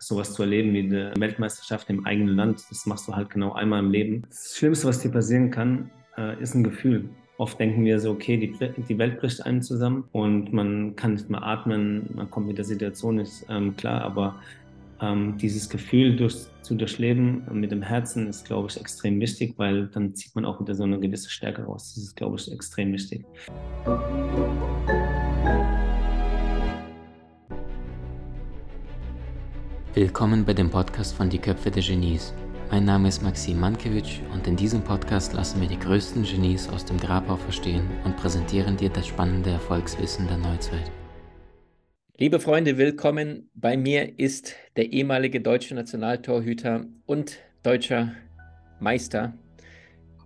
sowas zu erleben wie eine Weltmeisterschaft im eigenen Land. Das machst du halt genau einmal im Leben. Das Schlimmste, was dir passieren kann, äh, ist ein Gefühl. Oft denken wir so, okay, die, die Welt bricht einem zusammen und man kann nicht mehr atmen, man kommt mit der Situation nicht ähm, klar, aber ähm, dieses Gefühl durch, zu durchleben mit dem Herzen ist, glaube ich, extrem wichtig, weil dann zieht man auch wieder so eine gewisse Stärke raus. Das ist, glaube ich, extrem wichtig. Willkommen bei dem Podcast von Die Köpfe der Genies. Mein Name ist Maxim Mankewitsch und in diesem Podcast lassen wir die größten Genies aus dem Grabau verstehen und präsentieren dir das spannende Erfolgswissen der Neuzeit. Liebe Freunde, willkommen. Bei mir ist der ehemalige deutsche Nationaltorhüter und deutscher Meister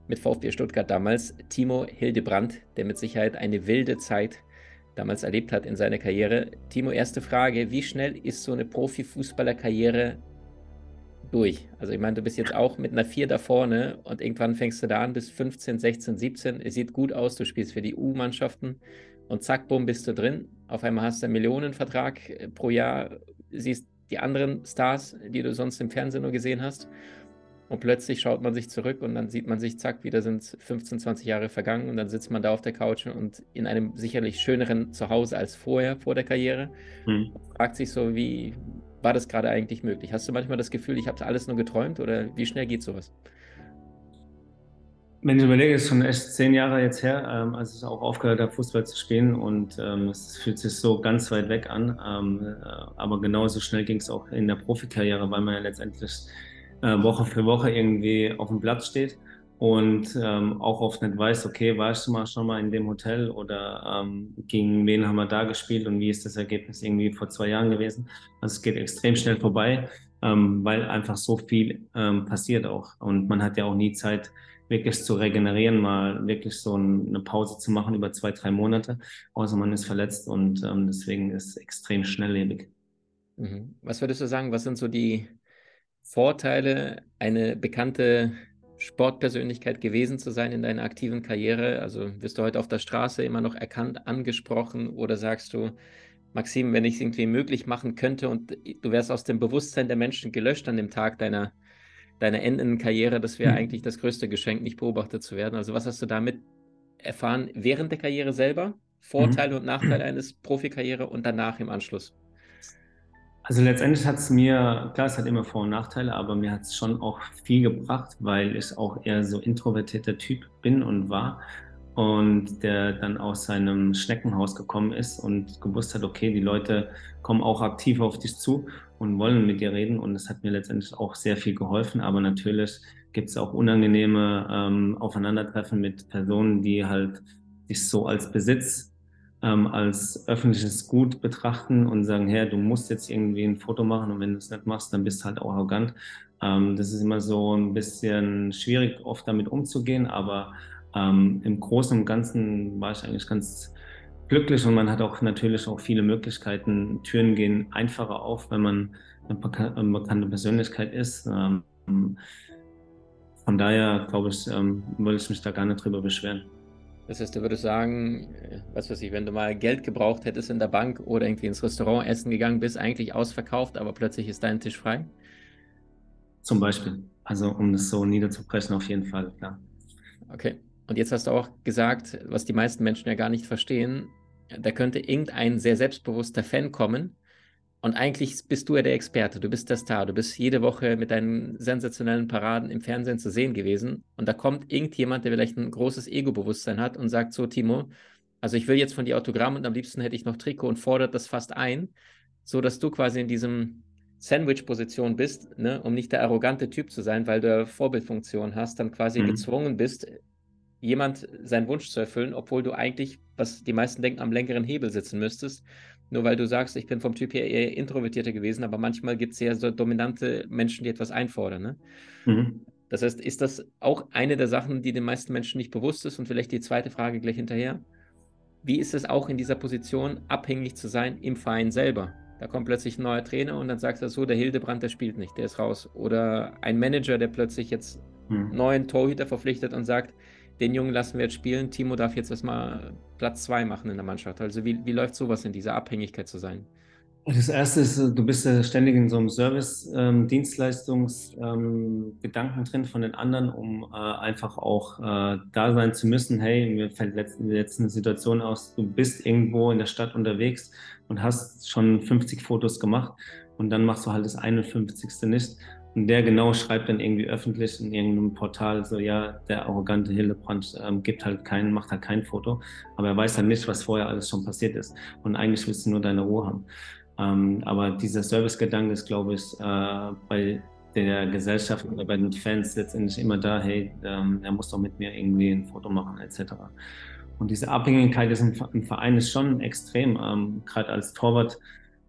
mit VfB Stuttgart damals, Timo Hildebrand, der mit Sicherheit eine wilde Zeit damals erlebt hat in seiner Karriere. Timo, erste Frage, wie schnell ist so eine Profifußballerkarriere durch. Also ich meine, du bist jetzt auch mit einer 4 da vorne und irgendwann fängst du da an bis 15, 16, 17. Es sieht gut aus, du spielst für die U-Mannschaften und zack, bumm, bist du drin. Auf einmal hast du einen Millionenvertrag äh, pro Jahr, siehst die anderen Stars, die du sonst im Fernsehen nur gesehen hast. Und plötzlich schaut man sich zurück und dann sieht man sich, zack, wieder sind 15, 20 Jahre vergangen und dann sitzt man da auf der Couch und in einem sicherlich schöneren Zuhause als vorher, vor der Karriere. Mhm. Fragt sich so, wie, war das gerade eigentlich möglich? Hast du manchmal das Gefühl, ich habe alles nur geträumt oder wie schnell geht sowas? Wenn ich überlege, ist schon echt zehn Jahre jetzt her, ähm, als ich auch aufgehört habe, Fußball zu spielen und ähm, es fühlt sich so ganz weit weg an. Ähm, äh, aber genauso schnell ging es auch in der Profikarriere, weil man ja letztendlich äh, Woche für Woche irgendwie auf dem Platz steht und ähm, auch oft nicht weiß, okay, warst du mal schon mal in dem Hotel oder ähm, gegen wen haben wir da gespielt und wie ist das Ergebnis irgendwie vor zwei Jahren gewesen. Also es geht extrem schnell vorbei, ähm, weil einfach so viel ähm, passiert auch und man hat ja auch nie Zeit, wirklich zu regenerieren, mal wirklich so eine Pause zu machen über zwei, drei Monate, außer man ist verletzt und ähm, deswegen ist es extrem schnelllebig. Mhm. Was würdest du sagen, was sind so die Vorteile, eine bekannte Sportpersönlichkeit gewesen zu sein in deiner aktiven Karriere? Also wirst du heute auf der Straße immer noch erkannt, angesprochen oder sagst du, Maxim, wenn ich es irgendwie möglich machen könnte und du wärst aus dem Bewusstsein der Menschen gelöscht an dem Tag deiner, deiner endenden Karriere, das wäre mhm. eigentlich das größte Geschenk, nicht beobachtet zu werden. Also was hast du damit erfahren während der Karriere selber? Vorteile mhm. und Nachteile eines Profikarriere und danach im Anschluss? Also letztendlich hat es mir, klar, es hat immer Vor- und Nachteile, aber mir hat es schon auch viel gebracht, weil ich auch eher so introvertierter Typ bin und war und der dann aus seinem Schneckenhaus gekommen ist und gewusst hat, okay, die Leute kommen auch aktiv auf dich zu und wollen mit dir reden und es hat mir letztendlich auch sehr viel geholfen, aber natürlich gibt es auch unangenehme ähm, Aufeinandertreffen mit Personen, die halt dich so als Besitz ähm, als öffentliches Gut betrachten und sagen, hey, du musst jetzt irgendwie ein Foto machen und wenn du es nicht machst, dann bist du halt auch arrogant. Ähm, das ist immer so ein bisschen schwierig, oft damit umzugehen, aber ähm, im Großen und Ganzen war ich eigentlich ganz glücklich und man hat auch natürlich auch viele Möglichkeiten. Türen gehen einfacher auf, wenn man eine, bekannte Persönlichkeit ist. Ähm, von daher, glaube ich, ähm, würde ich mich da gar nicht drüber beschweren. Das heißt, du würdest sagen, äh, was weiß ich, wenn du mal Geld gebraucht hättest in der Bank oder irgendwie ins Restaurant essen gegangen bist, eigentlich ausverkauft, aber plötzlich ist dein Tisch frei? Zum Beispiel. Also um das so niederzubrechen, auf jeden Fall, klar. Okay. Und jetzt hast du auch gesagt, was die meisten Menschen ja gar nicht verstehen, da könnte irgendein sehr selbstbewusster Fan kommen und eigentlich bist du ja der Experte, du bist der Star, du bist jede Woche mit deinen sensationellen Paraden im Fernsehen zu sehen gewesen. Und da kommt irgendjemand, der vielleicht ein großes Ego-Bewusstsein hat und sagt so, Timo, also ich will jetzt von dir Autogramm und am liebsten hätte ich noch Trikot und fordert das fast ein, so dass du quasi in diesem Sandwich-Position bist, ne, um nicht der arrogante Typ zu sein, weil du Vorbildfunktion hast, dann quasi mhm. gezwungen bist, jemand seinen Wunsch zu erfüllen, obwohl du eigentlich, was die meisten denken, am längeren Hebel sitzen müsstest nur weil du sagst, ich bin vom Typ her eher introvertierter gewesen, aber manchmal gibt es ja so dominante Menschen, die etwas einfordern. Ne? Mhm. Das heißt, ist das auch eine der Sachen, die den meisten Menschen nicht bewusst ist? Und vielleicht die zweite Frage gleich hinterher. Wie ist es auch in dieser Position, abhängig zu sein im Verein selber? Da kommt plötzlich ein neuer Trainer und dann sagst du so, der Hildebrand, der spielt nicht, der ist raus. Oder ein Manager, der plötzlich jetzt mhm. neuen Torhüter verpflichtet und sagt, den Jungen lassen wir jetzt spielen, Timo darf jetzt erstmal Platz zwei machen in der Mannschaft. Also wie, wie läuft sowas in dieser Abhängigkeit zu sein? Das erste ist, du bist ja ständig in so einem Service-Dienstleistungsgedanken ähm, drin von den anderen, um äh, einfach auch äh, da sein zu müssen. Hey, mir fällt letzt, die letzte Situation aus, du bist irgendwo in der Stadt unterwegs und hast schon 50 Fotos gemacht und dann machst du halt das 51. nicht. Und der genau schreibt dann irgendwie öffentlich in irgendeinem Portal so, ja, der arrogante Hildebrand ähm, gibt halt keinen, macht halt kein Foto, aber er weiß halt nicht, was vorher alles schon passiert ist. Und eigentlich willst du nur deine Ruhe haben. Ähm, aber dieser Servicegedanke ist, glaube ich, äh, bei der Gesellschaft oder bei den Fans letztendlich immer da, hey, ähm, er muss doch mit mir irgendwie ein Foto machen, etc. Und diese Abhängigkeit ist im, im Verein ist schon extrem. Ähm, Gerade als Torwart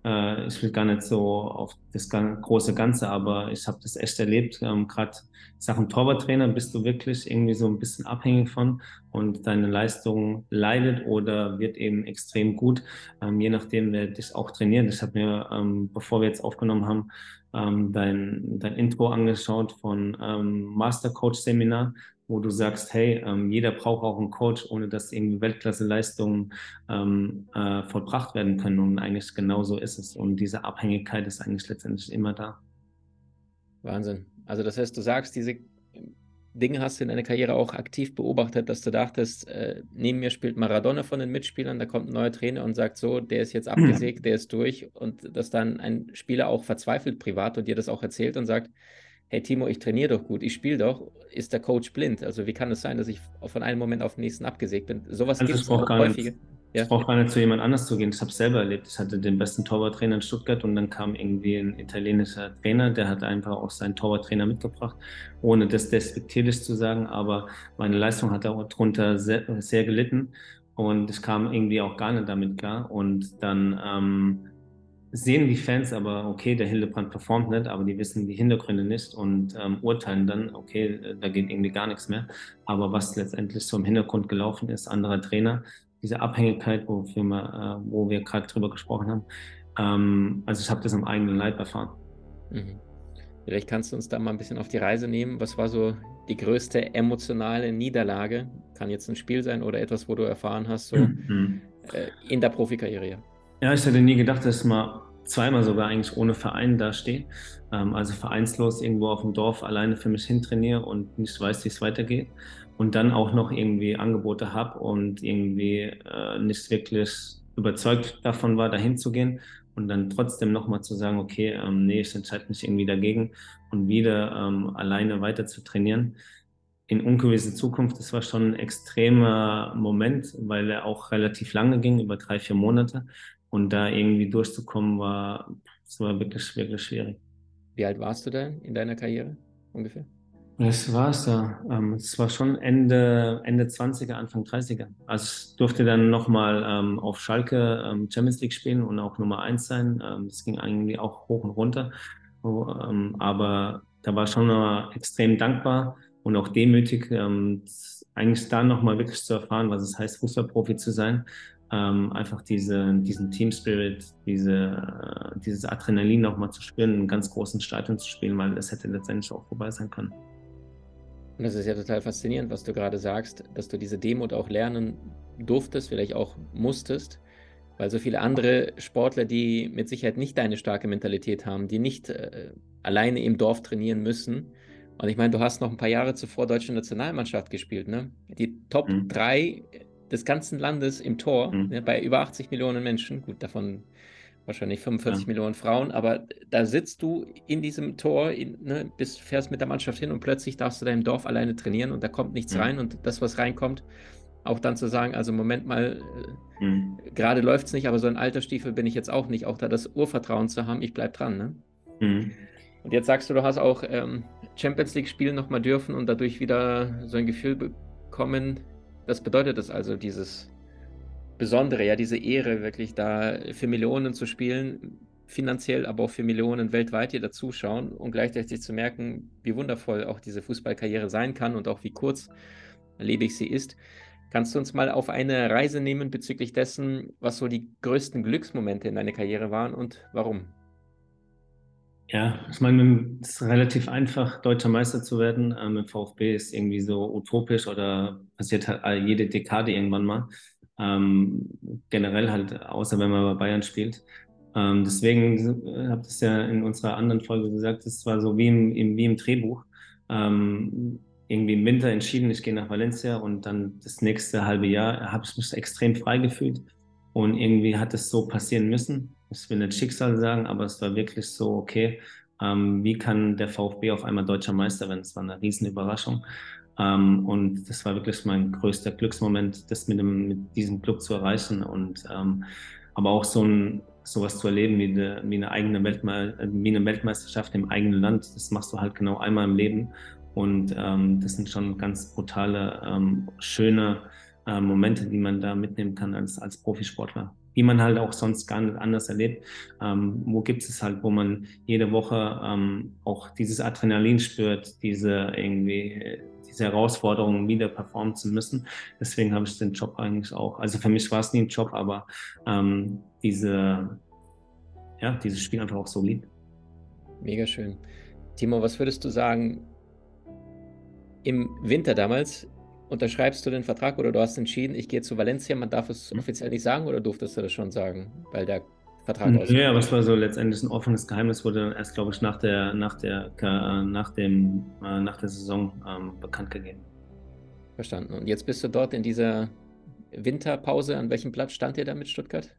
äh, ich will gar nicht so auf das große Ganze, aber ich habe das echt erlebt. Ähm, Gerade Sachen Torwarttrainer bist du wirklich irgendwie so ein bisschen abhängig von und deine Leistung leidet oder wird eben extrem gut, ähm, je nachdem, wer dich auch trainiert. Ich habe mir, ähm, bevor wir jetzt aufgenommen haben, ähm, dein, dein Intro angeschaut von ähm, Master Coach Seminar wo du sagst, hey, ähm, jeder braucht auch einen Coach, ohne dass irgendwie Weltklasse-Leistungen ähm, äh, vollbracht werden können. Und eigentlich genau so ist es. Und diese Abhängigkeit ist eigentlich letztendlich immer da. Wahnsinn. Also das heißt, du sagst, diese Dinge hast du in deiner Karriere auch aktiv beobachtet, dass du dachtest, äh, neben mir spielt Maradona von den Mitspielern, da kommt ein neuer Trainer und sagt so, der ist jetzt abgesägt, der ist durch. Und dass dann ein Spieler auch verzweifelt privat und dir das auch erzählt und sagt, hey Timo, ich trainiere doch gut, ich spiele doch, ist der Coach blind? Also wie kann es sein, dass ich von einem Moment auf den nächsten abgesägt bin? Sowas also gibt es auch häufig. Ja. Ich brauche gar nicht zu jemand anders zu gehen. Ich habe es selber erlebt. Ich hatte den besten Torwarttrainer in Stuttgart und dann kam irgendwie ein italienischer Trainer, der hat einfach auch seinen Torwarttrainer mitgebracht, ohne das despektierlich zu sagen. Aber meine Leistung hat darunter sehr, sehr gelitten und ich kam irgendwie auch gar nicht damit klar. Und dann ähm, sehen die Fans aber, okay, der Hildebrand performt nicht, aber die wissen die Hintergründe nicht und ähm, urteilen dann, okay, äh, da geht irgendwie gar nichts mehr. Aber was letztendlich so im Hintergrund gelaufen ist, anderer Trainer, diese Abhängigkeit, wofür wir, äh, wo wir gerade drüber gesprochen haben, ähm, also ich habe das am eigenen Leib erfahren. Mhm. Vielleicht kannst du uns da mal ein bisschen auf die Reise nehmen. Was war so die größte emotionale Niederlage? Kann jetzt ein Spiel sein oder etwas, wo du erfahren hast, so mhm. äh, in der Profikarriere. Ja, ich hätte nie gedacht, dass man zweimal sogar eigentlich ohne Verein dastehe. Ähm, also vereinslos irgendwo auf dem Dorf alleine für mich hintrainiere und nicht weiß, wie es weitergeht. Und dann auch noch irgendwie Angebote habe und irgendwie äh, nicht wirklich überzeugt davon war, dahin zu gehen und dann trotzdem nochmal zu sagen, okay, ähm, nee, ich entscheide mich irgendwie dagegen und wieder ähm, alleine weiter zu trainieren in ungewisse Zukunft. Das war schon ein extremer Moment, weil er auch relativ lange ging, über drei, vier Monate. Und da irgendwie durchzukommen, war, das war wirklich, wirklich schwierig. Wie alt warst du da in deiner Karriere ungefähr? Das war es ja. Ähm, es war schon Ende, Ende 20er, Anfang 30er. Also ich durfte dann nochmal ähm, auf Schalke ähm, Champions League spielen und auch Nummer eins sein. Ähm, das ging eigentlich auch hoch und runter. Oh, ähm, aber da war schon extrem dankbar und auch demütig, ähm, eigentlich da nochmal wirklich zu erfahren, was es heißt, Fußballprofi zu sein ähm, einfach diese, diesen Team Spirit, diese, äh, dieses Adrenalin nochmal zu spüren, in einem ganz großen Stadion zu spielen, weil das hätte letztendlich auch vorbei sein können. Und das ist ja total faszinierend, was du gerade sagst, dass du diese Demut auch lernen durftest, vielleicht auch musstest, weil so viele andere Sportler, die mit Sicherheit nicht deine starke Mentalität haben, die nicht äh, alleine im Dorf trainieren müssen. Und ich meine, du hast noch ein paar Jahre zuvor deutsche Nationalmannschaft gespielt, ne? Die Top mhm. 3 des ganzen Landes im Tor, mhm. ne, bei über 80 Millionen Menschen, gut, davon wahrscheinlich 45 ja. Millionen Frauen, aber da sitzt du in diesem Tor, in, ne, bist, fährst mit der Mannschaft hin und plötzlich darfst du da im Dorf alleine trainieren und da kommt nichts mhm. rein und das, was reinkommt, auch dann zu sagen, also Moment mal, äh, mhm. gerade läuft es nicht, aber so ein alter Stiefel bin ich jetzt auch nicht, auch da das Urvertrauen zu haben, ich bleib dran. Ne? Mhm. Und jetzt sagst du, du hast auch ähm, Champions League spielen nochmal dürfen und dadurch wieder so ein Gefühl bekommen, was bedeutet das also, dieses Besondere, ja, diese Ehre, wirklich da für Millionen zu spielen, finanziell, aber auch für Millionen weltweit, die da zuschauen und gleichzeitig zu merken, wie wundervoll auch diese Fußballkarriere sein kann und auch wie kurz kurzlebig sie ist. Kannst du uns mal auf eine Reise nehmen bezüglich dessen, was so die größten Glücksmomente in deiner Karriere waren und warum? Ja, ich meine, es ist relativ einfach, deutscher Meister zu werden. Ähm, Im VfB ist irgendwie so utopisch oder passiert halt jede Dekade irgendwann mal. Ähm, generell halt, außer wenn man bei Bayern spielt. Ähm, deswegen habe ich ja in unserer anderen Folge gesagt, es war so wie im, im, wie im Drehbuch. Ähm, irgendwie im Winter entschieden, ich gehe nach Valencia und dann das nächste halbe Jahr habe ich mich extrem frei gefühlt und irgendwie hat es so passieren müssen. Ich will nicht Schicksal sagen, aber es war wirklich so, okay, ähm, wie kann der VfB auf einmal deutscher Meister werden? Es war eine riesen Überraschung. Ähm, und das war wirklich mein größter Glücksmoment, das mit, dem, mit diesem Club zu erreichen und ähm, aber auch so ein sowas zu erleben wie eine, wie eine eigene Weltme wie eine Weltmeisterschaft im eigenen Land. Das machst du halt genau einmal im Leben und ähm, das sind schon ganz brutale, ähm, schöne äh, Momente, die man da mitnehmen kann als, als Profisportler, die man halt auch sonst gar nicht anders erlebt. Ähm, wo gibt es halt, wo man jede Woche ähm, auch dieses Adrenalin spürt, diese irgendwie diese Herausforderungen wieder performen zu müssen. Deswegen habe ich den Job eigentlich auch. Also für mich war es nie ein Job, aber ähm, diese, ja, dieses Spiel einfach auch so lieb. Mega schön. Timo, was würdest du sagen, im Winter damals, unterschreibst du den Vertrag oder du hast entschieden, ich gehe zu Valencia, man darf es mhm. offiziell nicht sagen oder durftest du das schon sagen, weil der Vertrag aus? Ja, aber es war so letztendlich ein offenes Geheimnis, wurde dann erst, glaube ich, nach der, nach der, nach dem, äh, nach der Saison ähm, bekannt gegeben. Verstanden. Und jetzt bist du dort in dieser Winterpause. An welchem Platz stand ihr da mit Stuttgart?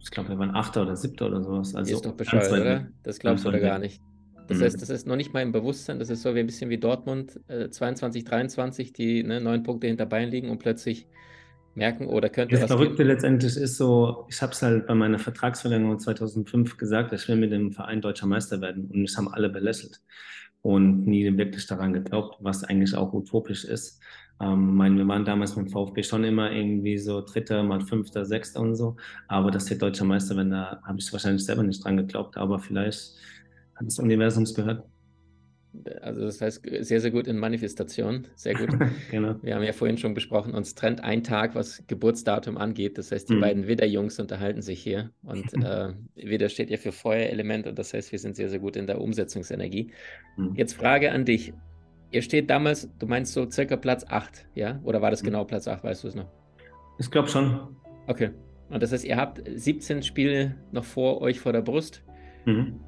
Ich glaube, wir waren Achter oder Siebter oder sowas. Also ist doch bescheuert, oder? Das glaubst du oder gar nicht. Das mhm. heißt, das ist noch nicht mal im Bewusstsein, das ist so wie ein bisschen wie Dortmund äh, 22, 23, die ne, neun Punkte hinter Bayern liegen und plötzlich merken, oder könnte das. Das Verrückte geben? letztendlich ist so, ich habe es halt bei meiner Vertragsverlängerung 2005 gesagt, ich will mit dem Verein deutscher Meister werden und das haben alle belächelt und nie wirklich daran geglaubt, was eigentlich auch utopisch ist. Ähm, mein, wir waren damals mit dem VfB schon immer irgendwie so Dritter, mal Fünfter, Sechster und so, aber dass wir deutscher Meister werden, da habe ich wahrscheinlich selber nicht dran geglaubt, aber vielleicht hat das Universum es gehört. Also das heißt sehr, sehr gut in Manifestation. Sehr gut. genau. Wir haben ja vorhin schon besprochen, uns trennt ein Tag, was Geburtsdatum angeht. Das heißt, die mhm. beiden Widder-Jungs unterhalten sich hier. Und äh, Widder steht ja für Feuerelement und das heißt, wir sind sehr, sehr gut in der Umsetzungsenergie. Mhm. Jetzt Frage an dich. Ihr steht damals, du meinst so circa Platz 8, ja? Oder war das mhm. genau Platz 8, weißt du es noch? Ich glaube schon. Okay. Und das heißt, ihr habt 17 Spiele noch vor euch vor der Brust. Mhm.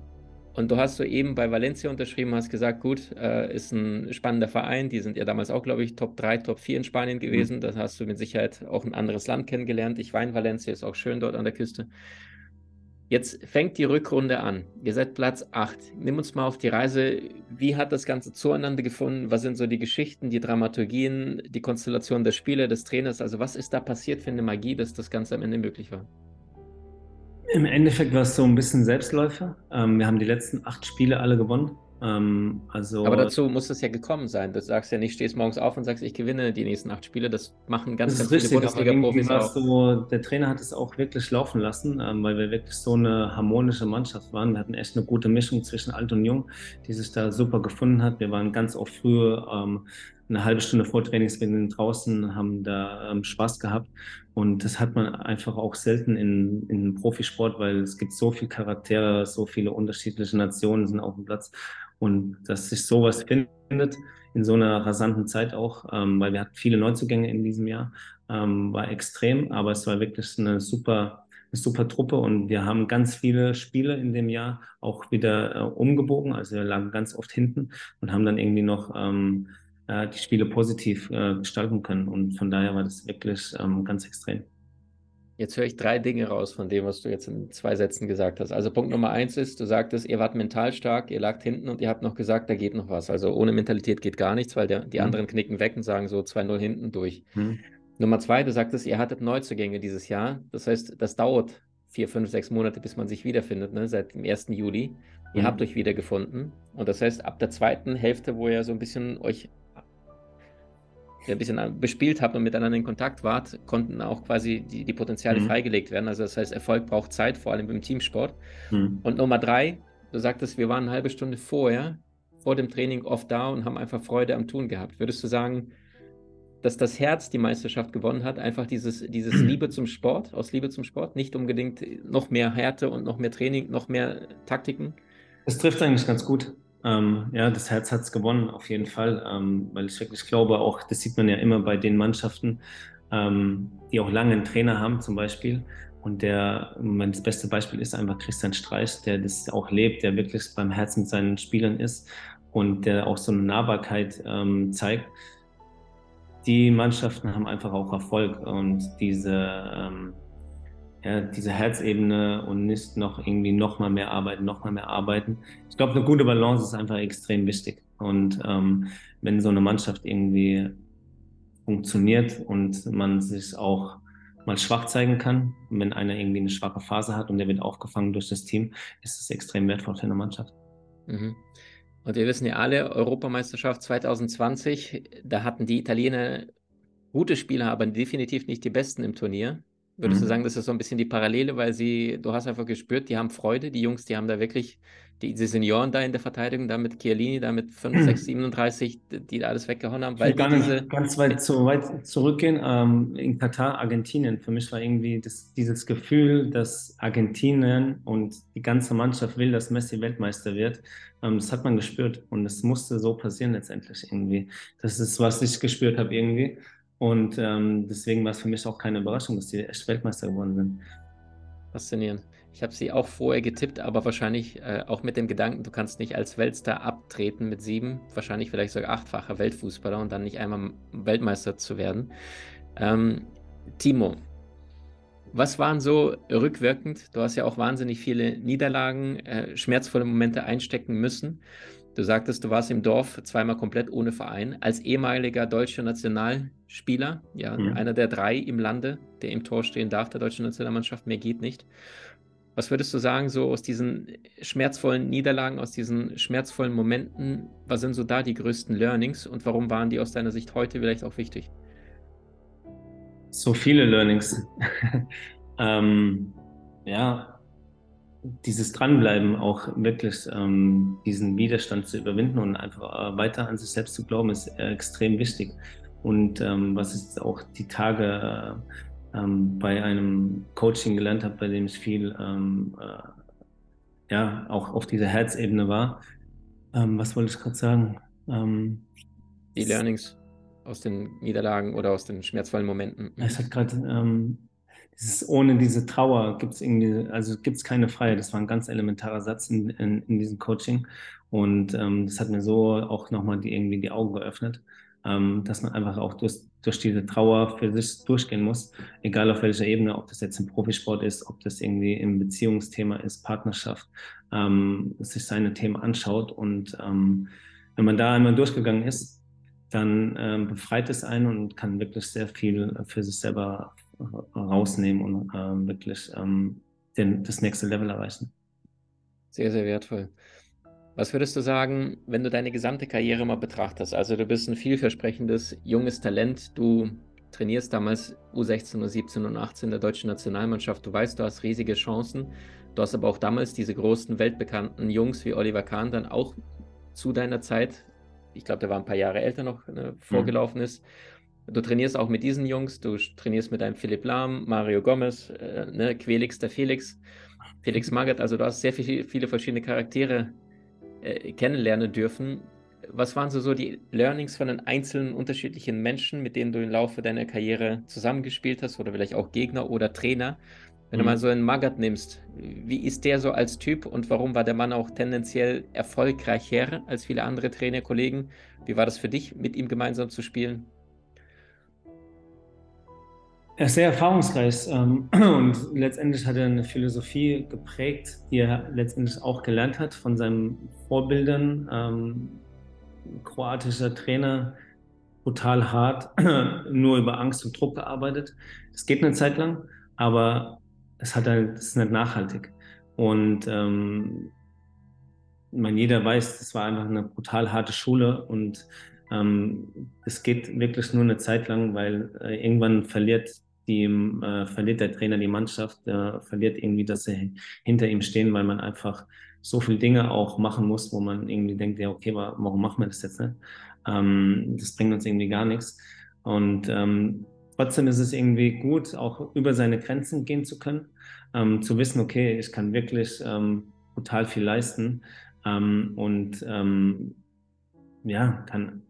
Und du hast so eben bei Valencia unterschrieben, hast gesagt, gut, äh, ist ein spannender Verein. Die sind ja damals auch, glaube ich, Top 3, Top 4 in Spanien gewesen. Mhm. Da hast du mit Sicherheit auch ein anderes Land kennengelernt. Ich war in Valencia, ist auch schön dort an der Küste. Jetzt fängt die Rückrunde an. Ihr seid Platz 8. Nimm uns mal auf die Reise. Wie hat das Ganze zueinander gefunden? Was sind so die Geschichten, die Dramaturgien, die Konstellation der Spieler, des Trainers? Also was ist da passiert für eine Magie, dass das Ganze am Ende möglich war? Im Endeffekt war es so ein bisschen Selbstläufer. Ähm, wir haben die letzten acht Spiele alle gewonnen. Ähm, also, Aber dazu muss es ja gekommen sein. Du sagst ja nicht, stehst morgens auf und sagst, ich gewinne die nächsten acht Spiele. Das machen ganz, das ganz viele Bundesliga-Profis auch. So, der Trainer hat es auch wirklich laufen lassen, ähm, weil wir wirklich so eine harmonische Mannschaft waren. Wir hatten echt eine gute Mischung zwischen alt und jung, die sich da super gefunden hat. Wir waren ganz oft früh eine halbe Stunde vor Trainingsbeginn draußen, haben da ähm, Spaß gehabt. Und das hat man einfach auch selten in, in Profisport, weil es gibt so viele Charaktere, so viele unterschiedliche Nationen sind auf dem Platz. Und dass sich sowas findet in so einer rasanten Zeit auch, ähm, weil wir hatten viele Neuzugänge in diesem Jahr, ähm, war extrem, aber es war wirklich eine super, eine super Truppe und wir haben ganz viele Spiele in dem Jahr auch wieder äh, umgebogen. Also wir lagen ganz oft hinten und haben dann irgendwie noch ähm, äh, die Spiele positiv äh, gestalten können. Und von daher war das wirklich ähm, ganz extrem. Jetzt höre ich drei Dinge raus von dem, was du jetzt in zwei Sätzen gesagt hast. Also Punkt Nummer eins ist, du sagtest, ihr wart mental stark, ihr lagt hinten und ihr habt noch gesagt, da geht noch was. Also ohne Mentalität geht gar nichts, weil der, die mhm. anderen knicken weg und sagen so 2-0 hinten durch. Mhm. Nummer zwei, du sagtest, ihr hattet Neuzugänge dieses Jahr. Das heißt, das dauert vier, fünf, sechs Monate, bis man sich wiederfindet, ne? seit dem 1. Juli. Ihr mhm. habt euch wiedergefunden. Und das heißt, ab der zweiten Hälfte, wo ihr so ein bisschen euch ein bisschen bespielt habt und miteinander in Kontakt wart, konnten auch quasi die, die Potenziale mhm. freigelegt werden. Also das heißt, Erfolg braucht Zeit, vor allem im Teamsport. Mhm. Und Nummer drei, du sagtest, wir waren eine halbe Stunde vorher, vor dem Training oft da und haben einfach Freude am Tun gehabt. Würdest du sagen, dass das Herz die Meisterschaft gewonnen hat, einfach dieses, dieses Liebe zum Sport, aus Liebe zum Sport, nicht unbedingt noch mehr Härte und noch mehr Training, noch mehr Taktiken? Das trifft eigentlich ganz gut. Ähm, ja, das Herz hat es gewonnen, auf jeden Fall, ähm, weil ich wirklich glaube, auch das sieht man ja immer bei den Mannschaften, ähm, die auch lange einen Trainer haben zum Beispiel Und der, mein das beste Beispiel ist einfach Christian Streich, der das auch lebt, der wirklich beim Herzen mit seinen Spielern ist und der auch so eine Nahbarkeit ähm, zeigt. Die Mannschaften haben einfach auch Erfolg und diese, ähm, ja, diese Herzebene und nicht noch irgendwie noch mal mehr arbeiten, noch mal mehr arbeiten. Ich glaube, eine gute Balance ist einfach extrem wichtig. Und ähm, wenn so eine Mannschaft irgendwie funktioniert und man sich auch mal schwach zeigen kann, wenn einer irgendwie eine schwache Phase hat und der wird aufgefangen durch das Team, ist es extrem wertvoll für eine Mannschaft. Mhm. Und wir wissen ja alle, Europameisterschaft 2020, da hatten die Italiener gute Spieler, aber definitiv nicht die besten im Turnier. Würdest mhm. du sagen, das ist so ein bisschen die Parallele, weil sie, du hast einfach gespürt, die haben Freude, die Jungs, die haben da wirklich, die, die Senioren da in der Verteidigung, da mit Chiellini, da mit 5, 6, 37, die da alles weggehauen haben. Weil ich will gar nicht ganz weit, so weit zurückgehen. Ähm, in Katar, Argentinien, für mich war irgendwie das, dieses Gefühl, dass Argentinien und die ganze Mannschaft will, dass Messi Weltmeister wird. Ähm, das hat man gespürt und es musste so passieren letztendlich irgendwie. Das ist, was ich gespürt habe irgendwie. Und ähm, deswegen war es für mich auch keine Überraschung, dass die echt Weltmeister geworden sind. Faszinierend. Ich habe sie auch vorher getippt, aber wahrscheinlich äh, auch mit dem Gedanken, du kannst nicht als Weltstar abtreten mit sieben, wahrscheinlich vielleicht sogar achtfacher Weltfußballer und dann nicht einmal Weltmeister zu werden. Ähm, Timo, was waren so rückwirkend? Du hast ja auch wahnsinnig viele Niederlagen, äh, schmerzvolle Momente einstecken müssen. Du sagtest, du warst im Dorf zweimal komplett ohne Verein. Als ehemaliger deutscher Nationalspieler, ja, mhm. einer der drei im Lande, der im Tor stehen darf, der deutschen Nationalmannschaft, mehr geht nicht. Was würdest du sagen, so aus diesen schmerzvollen Niederlagen, aus diesen schmerzvollen Momenten, was sind so da die größten Learnings und warum waren die aus deiner Sicht heute vielleicht auch wichtig? So viele Learnings. ähm, ja, dieses Dranbleiben auch wirklich ähm, diesen Widerstand zu überwinden und einfach äh, weiter an sich selbst zu glauben, ist äh, extrem wichtig. Und ähm, was ich auch die Tage äh, ähm, bei einem Coaching gelernt habe, bei dem ich viel ähm, äh, ja auch auf dieser Herzebene war. Ähm, was wollte ich gerade sagen? Ähm, die Learnings aus den Niederlagen oder aus den schmerzvollen Momenten. Es hat gerade dieses, ohne diese Trauer gibt es irgendwie, also gibt es keine Freiheit. Das war ein ganz elementarer Satz in, in, in diesem Coaching. Und ähm, das hat mir so auch nochmal die, irgendwie die Augen geöffnet, ähm, dass man einfach auch durch, durch diese Trauer für sich durchgehen muss, egal auf welcher Ebene, ob das jetzt im Profisport ist, ob das irgendwie im Beziehungsthema ist, Partnerschaft, ähm, sich seine Themen anschaut. Und ähm, wenn man da einmal durchgegangen ist, dann ähm, befreit es einen und kann wirklich sehr viel für sich selber rausnehmen und ähm, wirklich ähm, den, das nächste Level erreichen. Sehr, sehr wertvoll. Was würdest du sagen, wenn du deine gesamte Karriere mal betrachtest? Also du bist ein vielversprechendes, junges Talent. Du trainierst damals U16, U17 und U18 der deutschen Nationalmannschaft. Du weißt, du hast riesige Chancen. Du hast aber auch damals diese großen, weltbekannten Jungs wie Oliver Kahn dann auch zu deiner Zeit, ich glaube, der war ein paar Jahre älter noch, ne, vorgelaufen mhm. Du trainierst auch mit diesen Jungs, du trainierst mit einem Philipp Lahm, Mario Gomez, äh, ne, Quelix der Felix, Felix Magath, also du hast sehr viel, viele verschiedene Charaktere äh, kennenlernen dürfen. Was waren so, so die Learnings von den einzelnen unterschiedlichen Menschen, mit denen du im Laufe deiner Karriere zusammengespielt hast oder vielleicht auch Gegner oder Trainer? Wenn mhm. du mal so einen Magath nimmst, wie ist der so als Typ und warum war der Mann auch tendenziell erfolgreicher als viele andere Trainerkollegen? Wie war das für dich, mit ihm gemeinsam zu spielen? Er ist sehr erfahrungsreich ähm, und letztendlich hat er eine Philosophie geprägt, die er letztendlich auch gelernt hat von seinen Vorbildern. Ähm, kroatischer Trainer, brutal hart, nur über Angst und Druck gearbeitet. Das geht eine Zeit lang, aber es hat halt, es ist nicht nachhaltig. Und ähm, man jeder weiß, das war einfach eine brutal harte Schule und ähm, es geht wirklich nur eine Zeit lang, weil äh, irgendwann verliert die äh, verliert der Trainer die Mannschaft, äh, verliert irgendwie, dass sie hinter ihm stehen, weil man einfach so viele Dinge auch machen muss, wo man irgendwie denkt, ja, okay, warum machen wir das jetzt nicht? Ähm, das bringt uns irgendwie gar nichts. Und ähm, trotzdem ist es irgendwie gut, auch über seine Grenzen gehen zu können, ähm, zu wissen, okay, ich kann wirklich ähm, total viel leisten ähm, und ähm, ja, kann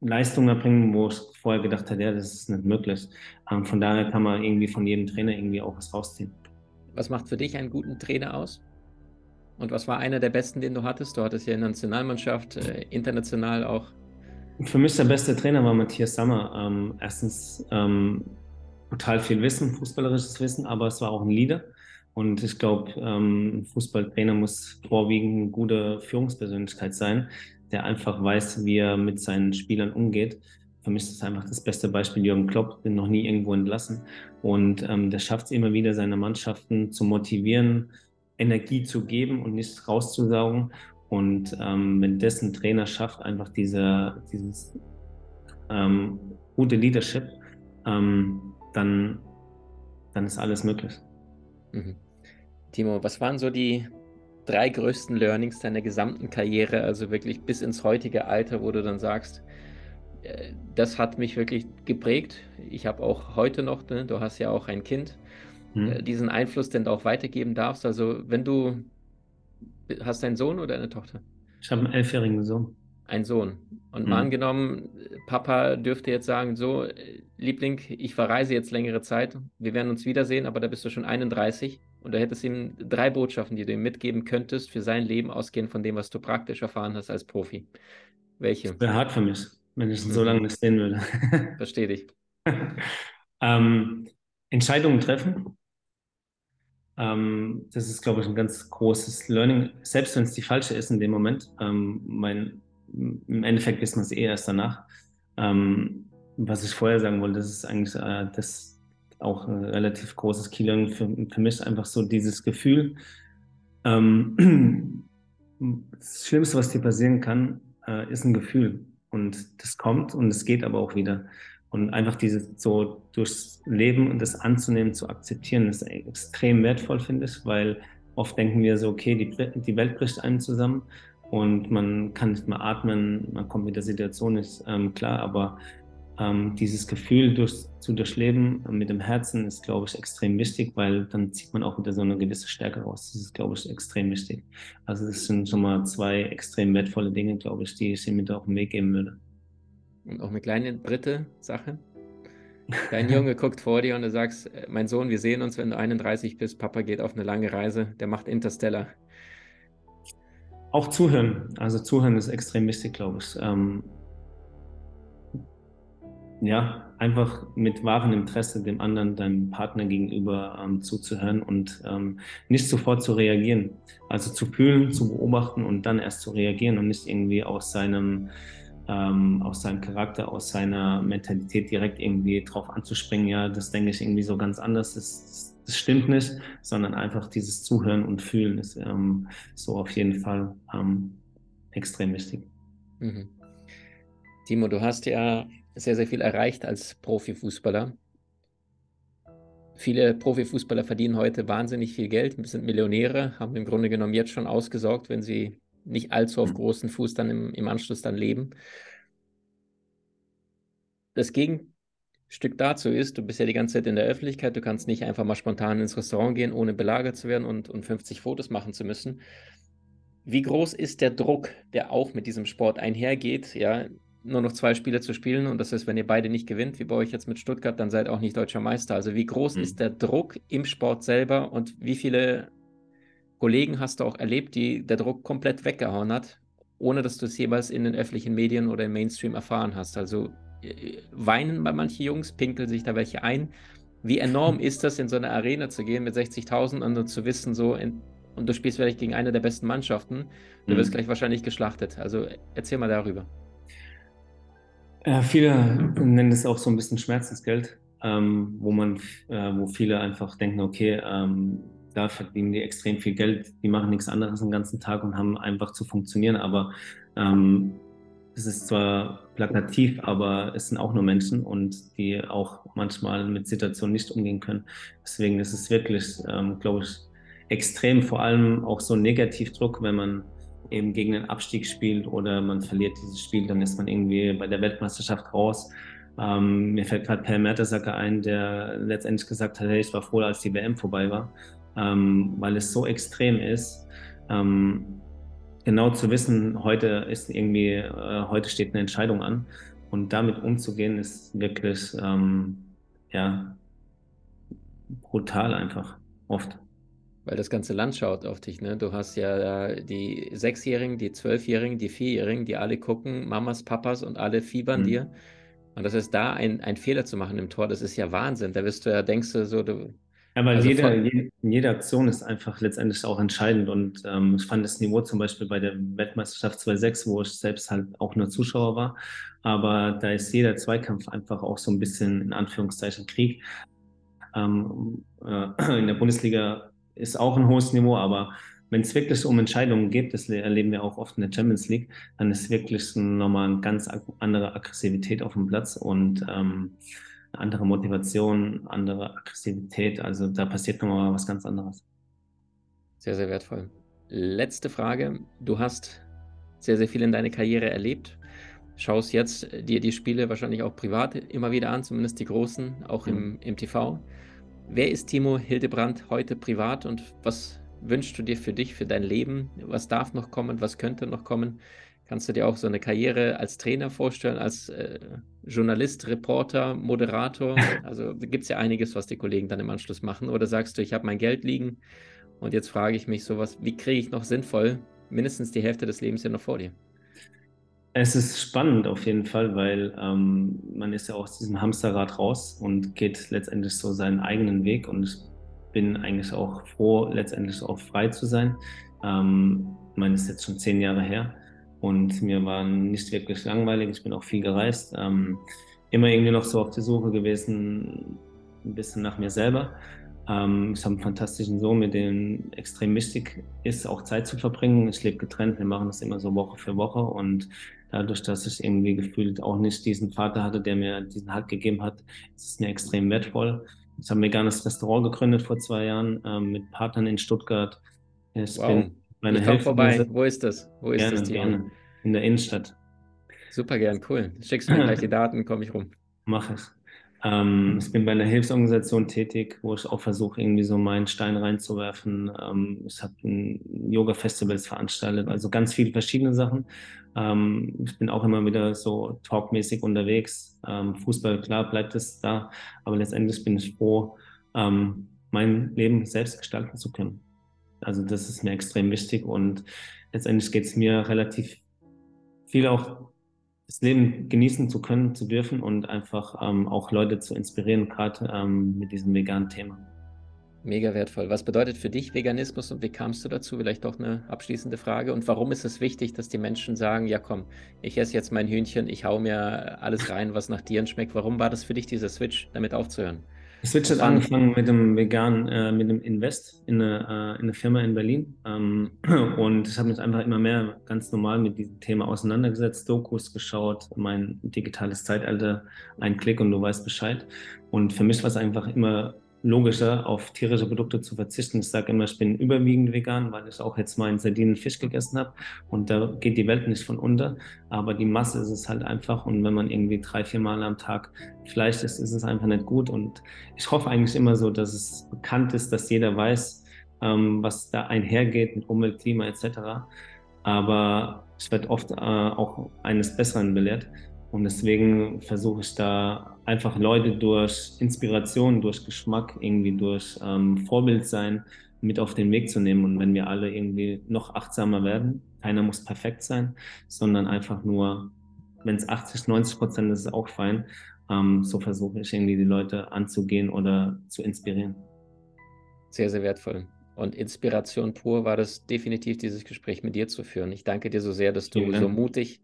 Leistungen erbringen, wo ich vorher gedacht habe, ja, das ist nicht möglich. Ähm, von daher kann man irgendwie von jedem Trainer irgendwie auch was rausziehen. Was macht für dich einen guten Trainer aus? Und was war einer der besten, den du hattest? Du hattest ja in der Nationalmannschaft, äh, international auch. Für mich der beste Trainer war Matthias Sammer. Ähm, erstens ähm, total viel Wissen, fußballerisches Wissen, aber es war auch ein Leader. Und ich glaube, ähm, ein Fußballtrainer muss vorwiegend eine gute Führungspersönlichkeit sein, der einfach weiß, wie er mit seinen Spielern umgeht. Für mich ist das einfach das beste Beispiel Jürgen Klopp, den noch nie irgendwo entlassen. Und ähm, der schafft es immer wieder, seine Mannschaften zu motivieren, Energie zu geben und nicht rauszusaugen. Und ähm, wenn das ein Trainer schafft, einfach diese, dieses ähm, gute Leadership, ähm, dann, dann ist alles möglich. Mhm. Timo, was waren so die drei größten Learnings deiner gesamten Karriere, also wirklich bis ins heutige Alter, wo du dann sagst, äh, das hat mich wirklich geprägt. Ich habe auch heute noch, ne, du hast ja auch ein Kind, mhm. diesen Einfluss denn auch weitergeben darfst. Also wenn du, hast du einen Sohn oder eine Tochter? Ich habe einen elfjährigen Sohn. Ein Sohn. Und mhm. mal angenommen, Papa dürfte jetzt sagen, so, Liebling, ich verreise jetzt längere Zeit, wir werden uns wiedersehen, aber da bist du schon 31 und da hättest du ihm drei Botschaften, die du ihm mitgeben könntest für sein Leben, ausgehend von dem, was du praktisch erfahren hast als Profi. Welche? Das wäre hart für mich, wenn ich mhm. so lange nicht sehen würde. Verstehe dich. ähm, Entscheidungen treffen. Ähm, das ist, glaube ich, ein ganz großes Learning, selbst wenn es die falsche ist in dem Moment. Ähm, mein im Endeffekt wissen wir es eh erst danach. Ähm, was ich vorher sagen wollte, das ist eigentlich äh, das auch ein relativ großes Killer für, für mich einfach so dieses Gefühl. Ähm, das Schlimmste, was dir passieren kann, äh, ist ein Gefühl. Und das kommt und es geht aber auch wieder. Und einfach dieses so durchs Leben und das anzunehmen, zu akzeptieren, ist extrem wertvoll, finde ich, weil oft denken wir so, okay, die, die Welt bricht einem zusammen und man kann nicht mehr atmen, man kommt mit der Situation nicht ähm, klar, aber ähm, dieses Gefühl durch, zu durchleben mit dem Herzen ist, glaube ich, extrem wichtig, weil dann zieht man auch wieder so eine gewisse Stärke raus. Das ist, glaube ich, extrem wichtig. Also das sind schon mal zwei extrem wertvolle Dinge, glaube ich, die ich ihm mit auf den Weg geben würde. Und auch eine kleine dritte Sache. Dein Junge guckt vor dir und du sagst, äh, mein Sohn, wir sehen uns, wenn du 31 bist, Papa geht auf eine lange Reise, der macht Interstellar. Auch zuhören. Also zuhören ist extrem wichtig, glaube ich. Ähm, ja, einfach mit wahrem Interesse dem anderen, deinem Partner gegenüber ähm, zuzuhören und ähm, nicht sofort zu reagieren. Also zu fühlen, zu beobachten und dann erst zu reagieren und nicht irgendwie aus seinem, ähm, aus seinem Charakter, aus seiner Mentalität direkt irgendwie drauf anzuspringen. Ja, das denke ich irgendwie so ganz anders. Das, das stimmt nicht, sondern einfach dieses Zuhören und Fühlen ist ähm, so auf jeden Fall ähm, extrem wichtig. Mhm. Timo, du hast ja sehr, sehr viel erreicht als Profifußballer. Viele Profifußballer verdienen heute wahnsinnig viel Geld, sind Millionäre, haben im Grunde genommen jetzt schon ausgesorgt, wenn sie nicht allzu auf mhm. großen Fuß dann im, im Anschluss dann leben. Das Gegenteil Stück dazu ist, du bist ja die ganze Zeit in der Öffentlichkeit, du kannst nicht einfach mal spontan ins Restaurant gehen, ohne belagert zu werden und, und 50 Fotos machen zu müssen. Wie groß ist der Druck, der auch mit diesem Sport einhergeht, ja, nur noch zwei Spiele zu spielen und das ist, wenn ihr beide nicht gewinnt, wie bei euch jetzt mit Stuttgart, dann seid auch nicht deutscher Meister. Also wie groß mhm. ist der Druck im Sport selber und wie viele Kollegen hast du auch erlebt, die der Druck komplett weggehauen hat, ohne dass du es jeweils in den öffentlichen Medien oder im Mainstream erfahren hast? Also weinen bei manchen Jungs, pinkeln sich da welche ein. Wie enorm ist das, in so eine Arena zu gehen mit 60.000 und zu wissen, so, in, und du spielst vielleicht gegen eine der besten Mannschaften, du mhm. wirst gleich wahrscheinlich geschlachtet. Also erzähl mal darüber. Ja, viele nennen es auch so ein bisschen Schmerzensgeld, ähm, wo man, äh, wo viele einfach denken, okay, ähm, da verdienen die extrem viel Geld, die machen nichts anderes den ganzen Tag und haben einfach zu funktionieren, aber ähm, es ist zwar plakativ, aber es sind auch nur Menschen und die auch manchmal mit Situationen nicht umgehen können. Deswegen ist es wirklich, ähm, glaube ich, extrem, vor allem auch so Negativdruck, wenn man eben gegen den Abstieg spielt oder man verliert dieses Spiel, dann ist man irgendwie bei der Weltmeisterschaft raus. Ähm, mir fällt gerade Per Mertesacker ein, der letztendlich gesagt hat, hey, ich war froh, als die WM vorbei war, ähm, weil es so extrem ist. Ähm, genau zu wissen, heute ist irgendwie, äh, heute steht eine Entscheidung an Und damit umzugehen, ist wirklich, ähm, ja, brutal einfach, oft. Weil das ganze Land schaut auf dich, ne? Du hast ja die Sechsjährigen, die Zwölfjährigen, die Vierjährigen, die alle gucken, Mamas, Papas und alle fiebern mhm. dir. Und das ist da ein, ein Fehler zu machen im Tor, das ist ja Wahnsinn. Da wirst du ja, denkst du so, du. Ja, weil also jede, jede, jede, Aktion ist einfach letztendlich auch entscheidend. Und ähm, ich fand das Niveau zum Beispiel bei der Weltmeisterschaft 2006, wo ich selbst halt auch nur Zuschauer war. Aber da ist jeder Zweikampf einfach auch so ein bisschen in Anführungszeichen Krieg. Ähm, äh, in der Bundesliga ist auch ein hohes Niveau, aber wenn es wirklich um Entscheidungen geht, das erleben wir auch oft in der Champions League, dann ist wirklich nochmal eine ganz andere Aggressivität auf dem Platz und ähm, eine andere Motivation, andere Aggressivität. Also da passiert nochmal was ganz anderes. Sehr, sehr wertvoll. Letzte Frage. Du hast sehr, sehr viel in deiner Karriere erlebt. Schaust jetzt dir die Spiele wahrscheinlich auch privat immer wieder an, zumindest die großen, auch im, im TV. Wer ist Timo Hildebrand heute privat und was wünschst du dir für dich, für dein Leben? Was darf noch kommen? Was könnte noch kommen? Kannst du dir auch so eine Karriere als Trainer vorstellen, als äh, Journalist, Reporter, Moderator? Also gibt es ja einiges, was die Kollegen dann im Anschluss machen. Oder sagst du, ich habe mein Geld liegen und jetzt frage ich mich sowas, wie kriege ich noch sinnvoll mindestens die Hälfte des Lebens ja noch vor dir? Es ist spannend auf jeden Fall, weil ähm, man ist ja aus diesem Hamsterrad raus und geht letztendlich so seinen eigenen Weg und ich bin eigentlich auch froh, letztendlich auch frei zu sein. Ähm, ich meine, das ist jetzt schon zehn Jahre her und mir war nicht wirklich langweilig. Ich bin auch viel gereist. Ähm, immer irgendwie noch so auf der Suche gewesen, ein bisschen nach mir selber. Ähm, ich habe einen fantastischen Sohn, mit dem extrem wichtig ist, auch Zeit zu verbringen. Ich lebe getrennt, wir machen das immer so Woche für Woche und dadurch, dass ich irgendwie gefühlt auch nicht diesen Vater hatte, der mir diesen Halt gegeben hat, ist es mir extrem wertvoll. Ich habe ein veganes Restaurant gegründet vor zwei Jahren ähm, mit Partnern in Stuttgart. Ich wow. bin meine ich komm vorbei. Wo ist das? Wo ist gerne, das gerne. In der Innenstadt. Super gern, cool. Schickst du mir gleich die Daten, komme ich rum. Mach ich. Ähm, ich bin bei einer Hilfsorganisation tätig, wo ich auch versuche, irgendwie so meinen Stein reinzuwerfen. Ähm, ich habe Yoga-Festivals veranstaltet, also ganz viele verschiedene Sachen. Ähm, ich bin auch immer wieder so talkmäßig unterwegs. Ähm, Fußball, klar, bleibt es da, aber letztendlich bin ich froh, ähm, mein Leben selbst gestalten zu können. Also das ist mir extrem wichtig und letztendlich geht es mir relativ viel auch das Leben genießen zu können, zu dürfen und einfach ähm, auch Leute zu inspirieren, gerade ähm, mit diesem veganen Thema. Mega wertvoll. Was bedeutet für dich Veganismus und wie kamst du dazu? Vielleicht doch eine abschließende Frage. Und warum ist es wichtig, dass die Menschen sagen, ja komm, ich esse jetzt mein Hühnchen, ich hau mir alles rein, was nach Tieren schmeckt. Warum war das für dich dieser Switch, damit aufzuhören? Switch hat angefangen mit dem vegan, äh, mit dem Invest in eine, äh, in eine Firma in Berlin. Ähm, und ich habe mich einfach immer mehr ganz normal mit diesem Thema auseinandergesetzt, Dokus geschaut, mein digitales Zeitalter, ein Klick und du weißt Bescheid. Und für mich war es einfach immer logischer, auf tierische Produkte zu verzichten. Ich sage immer, ich bin überwiegend vegan, weil ich auch jetzt mal einen Sardinen Fisch gegessen habe und da geht die Welt nicht von unter. Aber die Masse ist es halt einfach und wenn man irgendwie drei, vier Mal am Tag Fleisch isst, ist es einfach nicht gut. Und ich hoffe eigentlich immer so, dass es bekannt ist, dass jeder weiß, ähm, was da einhergeht mit Umwelt, Klima etc. Aber ich werde oft äh, auch eines Besseren belehrt. Und deswegen versuche ich da einfach Leute durch Inspiration, durch Geschmack, irgendwie durch ähm, Vorbild sein, mit auf den Weg zu nehmen. Und wenn wir alle irgendwie noch achtsamer werden, keiner muss perfekt sein, sondern einfach nur, wenn es 80, 90 Prozent ist, ist auch fein. Ähm, so versuche ich irgendwie die Leute anzugehen oder zu inspirieren. Sehr, sehr wertvoll. Und Inspiration pur war das definitiv, dieses Gespräch mit dir zu führen. Ich danke dir so sehr, dass du so mutig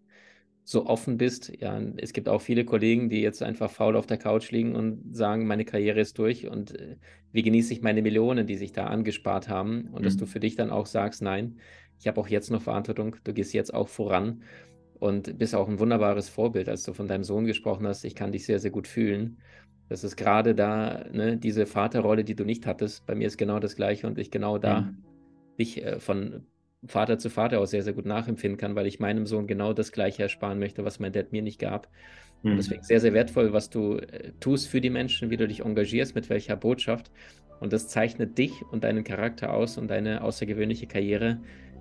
so offen bist. Ja, es gibt auch viele Kollegen, die jetzt einfach faul auf der Couch liegen und sagen, meine Karriere ist durch und äh, wie genieße ich meine Millionen, die sich da angespart haben und mhm. dass du für dich dann auch sagst, nein, ich habe auch jetzt noch Verantwortung, du gehst jetzt auch voran und bist auch ein wunderbares Vorbild, als du von deinem Sohn gesprochen hast. Ich kann dich sehr, sehr gut fühlen. Das ist gerade da, ne, diese Vaterrolle, die du nicht hattest. Bei mir ist genau das Gleiche und ich genau da mhm. dich äh, von Vater zu Vater auch sehr, sehr gut nachempfinden kann, weil ich meinem Sohn genau das Gleiche ersparen möchte, was mein Dad mir nicht gab. Mhm. Und deswegen sehr, sehr wertvoll, was du äh, tust für die Menschen, wie du dich engagierst, mit welcher Botschaft. Und das zeichnet dich und deinen Charakter aus und deine außergewöhnliche Karriere,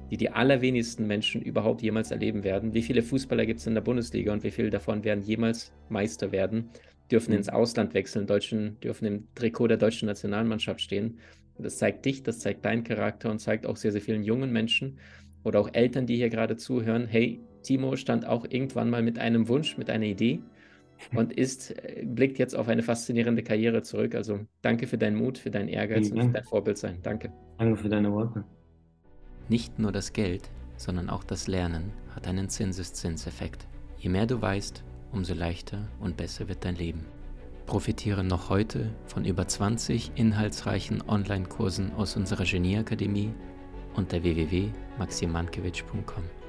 die die allerwenigsten Menschen überhaupt jemals erleben werden. Wie viele Fußballer gibt es in der Bundesliga und wie viele davon werden jemals Meister werden, dürfen mhm. ins Ausland wechseln, Deutschen dürfen im Trikot der deutschen Nationalmannschaft stehen. Das zeigt dich, das zeigt deinen Charakter und zeigt auch sehr, sehr vielen jungen Menschen oder auch Eltern, die hier gerade zuhören, hey, Timo stand auch irgendwann mal mit einem Wunsch, mit einer Idee und ist, äh, blickt jetzt auf eine faszinierende Karriere zurück. Also danke für deinen Mut, für deinen Ehrgeiz und für dein Vorbild sein. Danke. Danke für deine Worte. Nicht nur das Geld, sondern auch das Lernen hat einen Zinseszinseffekt. Je mehr du weißt, umso leichter und besser wird dein Leben. Profitiere noch heute von über 20 inhaltsreichen Online-Kursen aus unserer Genieakademie unter www.maximankiewicz.com.